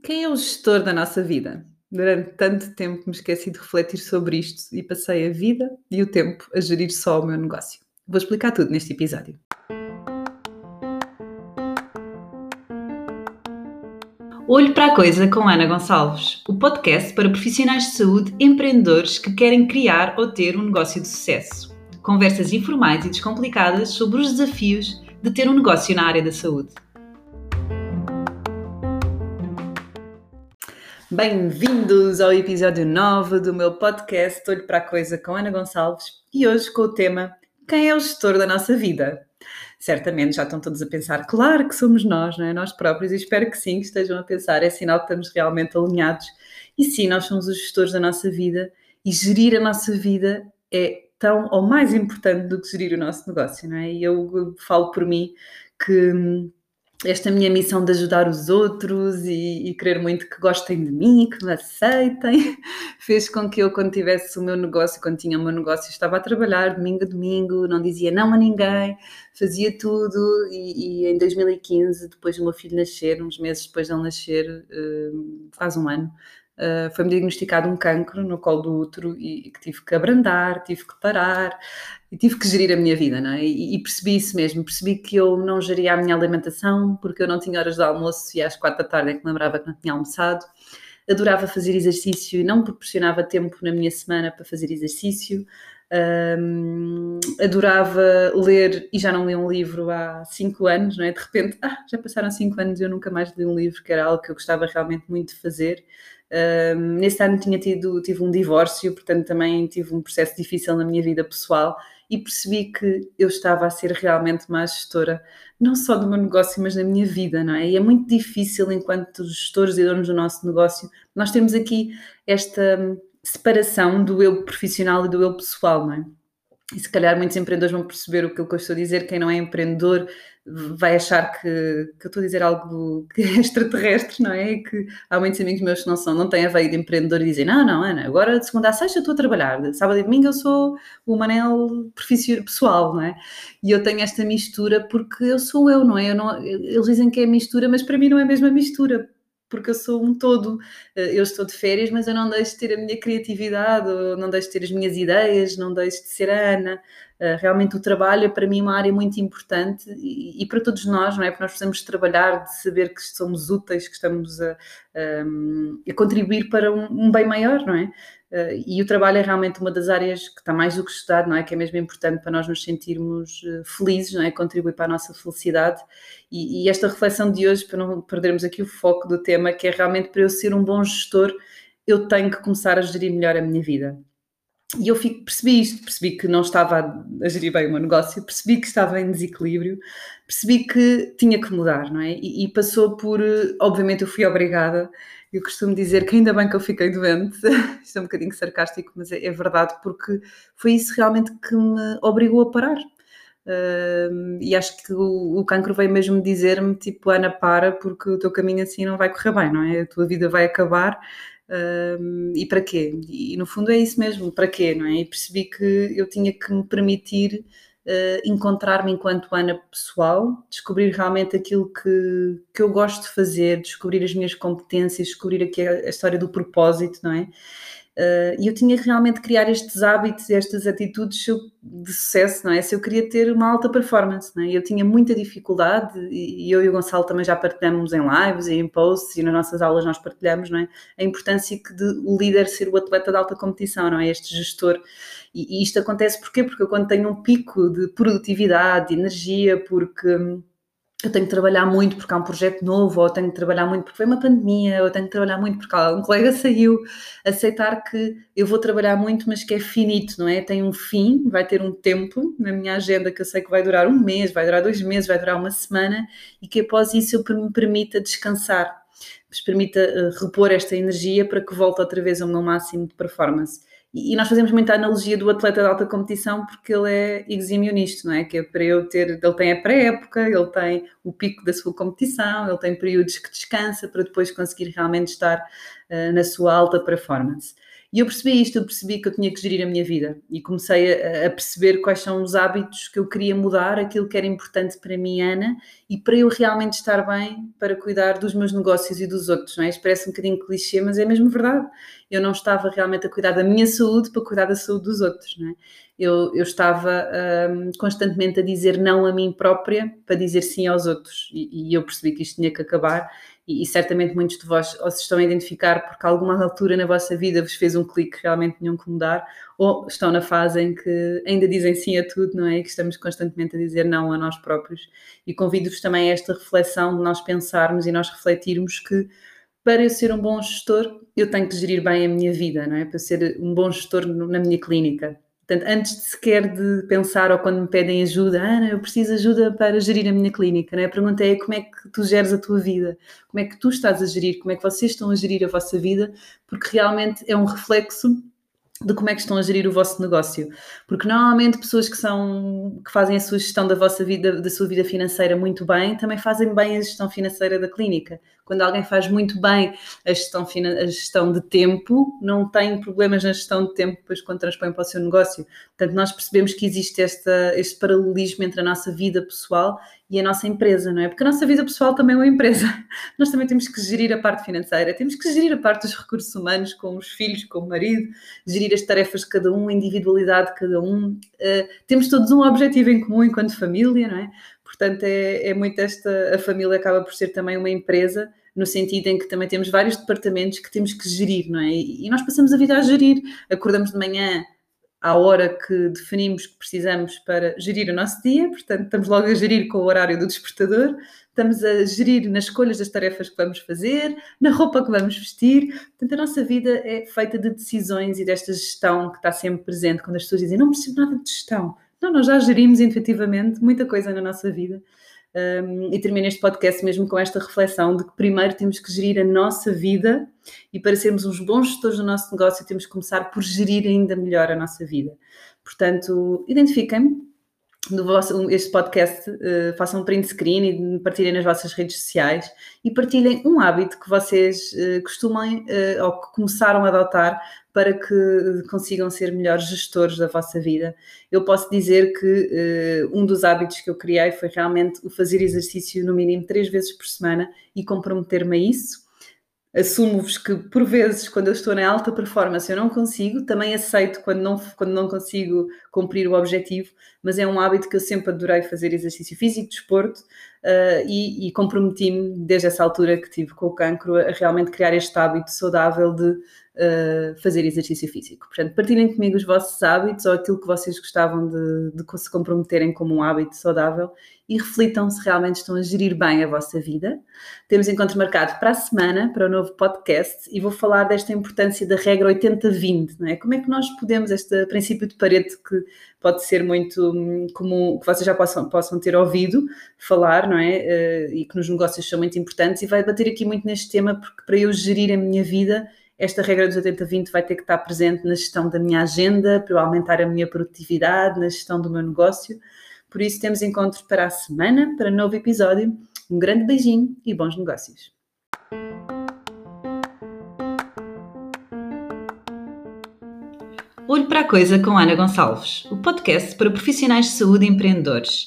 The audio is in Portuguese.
Quem é o gestor da nossa vida? Durante tanto tempo me esqueci de refletir sobre isto e passei a vida e o tempo a gerir só o meu negócio. Vou explicar tudo neste episódio. Olho para a Coisa com Ana Gonçalves, o podcast para profissionais de saúde empreendedores que querem criar ou ter um negócio de sucesso. Conversas informais e descomplicadas sobre os desafios de ter um negócio na área da saúde. Bem-vindos ao episódio 9 do meu podcast Olho para a Coisa com Ana Gonçalves e hoje com o tema Quem é o gestor da nossa vida? Certamente já estão todos a pensar, claro que somos nós, não é? Nós próprios, e espero que sim, que estejam a pensar, é sinal que estamos realmente alinhados. E sim, nós somos os gestores da nossa vida e gerir a nossa vida é tão ou mais importante do que gerir o nosso negócio, não é? E eu falo por mim que hum, esta minha missão de ajudar os outros e, e, querer muito que gostem de mim, que me aceitem, fez com que eu, quando tivesse o meu negócio, quando tinha o meu negócio, estava a trabalhar domingo a domingo, não dizia não a ninguém, fazia tudo. E, e em 2015, depois do meu filho nascer, uns meses depois de ele nascer, uh, faz um ano, Uh, foi-me diagnosticado um cancro no colo do útero e, e, que tive que abrandar, tive que parar e tive que gerir a minha vida, não é? E, e, percebi isso mesmo, percebi que eu não geria a minha alimentação porque eu não tinha horas de almoço e às quatro da tarde é que lembrava que não tinha almoçado. Adorava fazer exercício e não proporcionava tempo na minha semana para fazer exercício. Um, adorava ler e já não li um livro há cinco anos, não é? De repente, ah, já passaram cinco anos e eu nunca mais li um livro, que era algo que eu gostava realmente muito de fazer. Um, nesse ano tinha tido tive um divórcio, portanto também tive um processo difícil na minha vida pessoal e percebi que eu estava a ser realmente má gestora, não só do meu negócio, mas da minha vida, não é? E é muito difícil, enquanto gestores e donos do nosso negócio, nós temos aqui esta separação do eu profissional e do eu pessoal, não é? E se calhar muitos empreendedores vão perceber o que eu estou a dizer, quem não é empreendedor vai achar que, que eu estou a dizer algo que é extraterrestre, não é? Que há muitos amigos meus que não são, não têm a veia de empreendedor e dizem, não, não, Ana, agora de segunda a sexta eu estou a trabalhar, sábado e domingo eu sou o Manel pessoal, não é? E eu tenho esta mistura porque eu sou eu, não é? Eu não, eles dizem que é mistura, mas para mim não é a mesma mistura, porque eu sou um todo. Eh, eu estou de férias, mas eu não deixo de ter a minha criatividade, não deixo de ter as minhas ideias, não deixo de ser a Ana. Eh, realmente o trabalho é para mim uma área muito importante e, para todos nós, não é? Porque nós precisamos trabalhar, de saber que somos úteis, que estamos a, a, a contribuir para um, um, bem maior, não é? Uh, e o trabalho é realmente uma das áreas que está mais do que estudado, não é? Que é mesmo importante para nós nos sentirmos uh, felizes, não é? Contribui para a nossa felicidade. E, e, esta reflexão de hoje, para não perdermos aqui o foco do tema, que é realmente para eu ser um bom gestor, eu tenho que começar a gerir melhor a minha vida. E eu fico, percebi isto, percebi que não estava a, gerir bem o meu negócio, percebi que estava em desequilíbrio, percebi que tinha que mudar, não é? E, e passou por, eh, obviamente, eu fui obrigada eu costumo dizer que ainda bem que eu fiquei doente, é um bocadinho sarcástico, mas é, é verdade, porque foi isso realmente que me obrigou a parar. Uh, e acho que o, o cancro veio mesmo dizer-me: tipo, Ana, para, porque o teu caminho assim não vai correr bem, não é? A tua vida vai acabar. E para quê? E no fundo é isso mesmo, para quê, não é? E percebi que eu tinha que me permitir uh, encontrar-me enquanto Ana pessoal, descobrir realmente aquilo que, que eu gosto de fazer, descobrir as minhas competências, descobrir aqui a, a história do propósito, não é? Uh, e eu tinha que realmente criar estes hábitos, estas atitudes de sucesso, não é? Se eu queria ter uma alta performance, não é? Eu tinha muita dificuldade, e eu e o Gonçalo também já partilhamos em lives e em posts e nas nossas aulas nós partilhamos, não é? A importância que de o líder ser o atleta de alta competição, não é? Este gestor. E, e isto acontece porquê? Porque eu quando tenho um pico de produtividade, de energia, porque eu tenho que trabalhar muito porque há um projeto novo, ou tenho que trabalhar muito porque foi uma pandemia, ou tenho que trabalhar muito porque um colega saiu, aceitar que eu vou trabalhar muito, mas que é finito, não é? Tem um fim, vai ter um tempo na minha agenda que eu sei que vai durar um mês, vai durar dois meses, vai durar uma semana, e que após isso eu me permita descansar, me permita eh, repor esta energia para que volte outra vez ao meu máximo de performance. E, nós fazemos muita analogia do atleta de alta competição porque ele é exímio nisto, não é? Que é para eu ter, ele tem a pré-época, ele tem o pico da sua competição, ele tem períodos que descansa para depois conseguir realmente estar uh, na sua alta performance. E eu percebi isto, eu percebi que eu tinha que gerir a minha vida e comecei a, a, perceber quais são os hábitos que eu queria mudar, aquilo que era importante para mim, Ana, e para eu realmente estar bem para cuidar dos meus negócios e dos outros, não é? Isto parece um bocadinho clichê, mas é mesmo verdade. Eu não estava realmente a cuidar da minha saúde para cuidar da saúde dos outros, não é? Eu, eu estava um, constantemente a dizer não a mim própria para dizer sim aos outros e, e eu percebi que isto tinha que acabar e, e, certamente muitos de vós ou se estão a identificar porque alguma altura na vossa vida vos fez um clique que realmente tinham que mudar, ou estão na fase em que ainda dizem sim a tudo, não é? E que estamos constantemente a dizer não a nós próprios. E convido-vos também a esta reflexão de nós pensarmos e nós refletirmos que para eu ser um bom gestor, eu tenho que gerir bem a minha vida, não é? Para ser um bom gestor na minha clínica. Portanto, antes de sequer de pensar ou quando me pedem ajuda, Ana, eu preciso de ajuda para gerir a minha clínica, né? a pergunta é como é que tu geres a tua vida, como é que tu estás a gerir, como é que vocês estão a gerir a vossa vida, porque realmente é um reflexo de como é que estão a gerir o vosso negócio. Porque normalmente pessoas que são que fazem a sua gestão da vossa vida, da sua vida financeira muito bem, também fazem bem a gestão financeira da clínica. Quando alguém faz muito bem a gestão, a gestão de tempo, não tem problemas na gestão de tempo depois quando transpõe para o seu negócio. Portanto, nós percebemos que existe esta, este paralelismo entre a nossa vida pessoal e a nossa empresa, não é? Porque a nossa vida pessoal também é uma empresa. Nós também temos que gerir a parte financeira, temos que gerir a parte dos recursos humanos, com os filhos, com o marido, gerir as tarefas de cada um, a individualidade de cada um. Uh, temos todos um objetivo em comum enquanto família, não é? Portanto, é, é muito esta. A família acaba por ser também uma empresa, no sentido em que também temos vários departamentos que temos que gerir, não é? E, nós passamos a vida a gerir. Acordamos de manhã à hora que definimos que precisamos para gerir o nosso dia, portanto, estamos logo a gerir com o horário do despertador, estamos a gerir nas escolhas das tarefas que vamos fazer, na roupa que vamos vestir. Portanto, a nossa vida é feita de decisões e desta gestão que está sempre presente quando as pessoas dizem não preciso nada de gestão. Não, nós já gerimos intuitivamente muita coisa na nossa vida. Um, e termino este podcast mesmo com esta reflexão de que primeiro temos que gerir a nossa vida e para sermos uns bons gestores do nosso negócio temos que começar por gerir ainda melhor a nossa vida. Portanto, identifiquem-me no vosso, este podcast, uh, façam um print screen e partilhem nas vossas redes sociais e partilhem um hábito que vocês uh, uh, ou que começaram a adotar para que consigam ser melhores gestores da vossa vida. Eu posso dizer que um dos hábitos que eu criei foi realmente o fazer exercício no mínimo três vezes por semana e comprometer-me a isso assumo-vos que por vezes quando eu estou na alta performance eu não consigo, também aceito quando não, quando não consigo cumprir o objetivo, mas é um hábito que eu sempre adorei fazer exercício físico, desporto uh, e, e comprometi-me desde essa altura que tive com o cancro a realmente criar este hábito saudável de fazer exercício físico. Portanto, partilhem comigo os vossos hábitos ou aquilo que vocês gostavam de, de se comprometerem como um hábito saudável e reflitam se realmente estão a gerir bem a vossa vida. Temos encontro marcado para a semana, para o novo podcast, e vou falar desta importância da regra 80-20, não é? Como é que nós podemos, este princípio de parede que pode ser muito hum, comum, que vocês já possam, possam ter ouvido falar, não é? Uh, e que nos negócios são muito importantes, e vai bater aqui muito neste tema, porque para eu gerir a minha vida, esta regra dos 80-20 vai ter que estar presente na gestão da minha agenda, para eu aumentar a minha produtividade, na gestão do meu negócio. Por isso, temos encontro para a semana, para novo episódio. Um grande beijinho e bons negócios. Olho para a Coisa com Ana Gonçalves, o podcast para profissionais de saúde e empreendedores.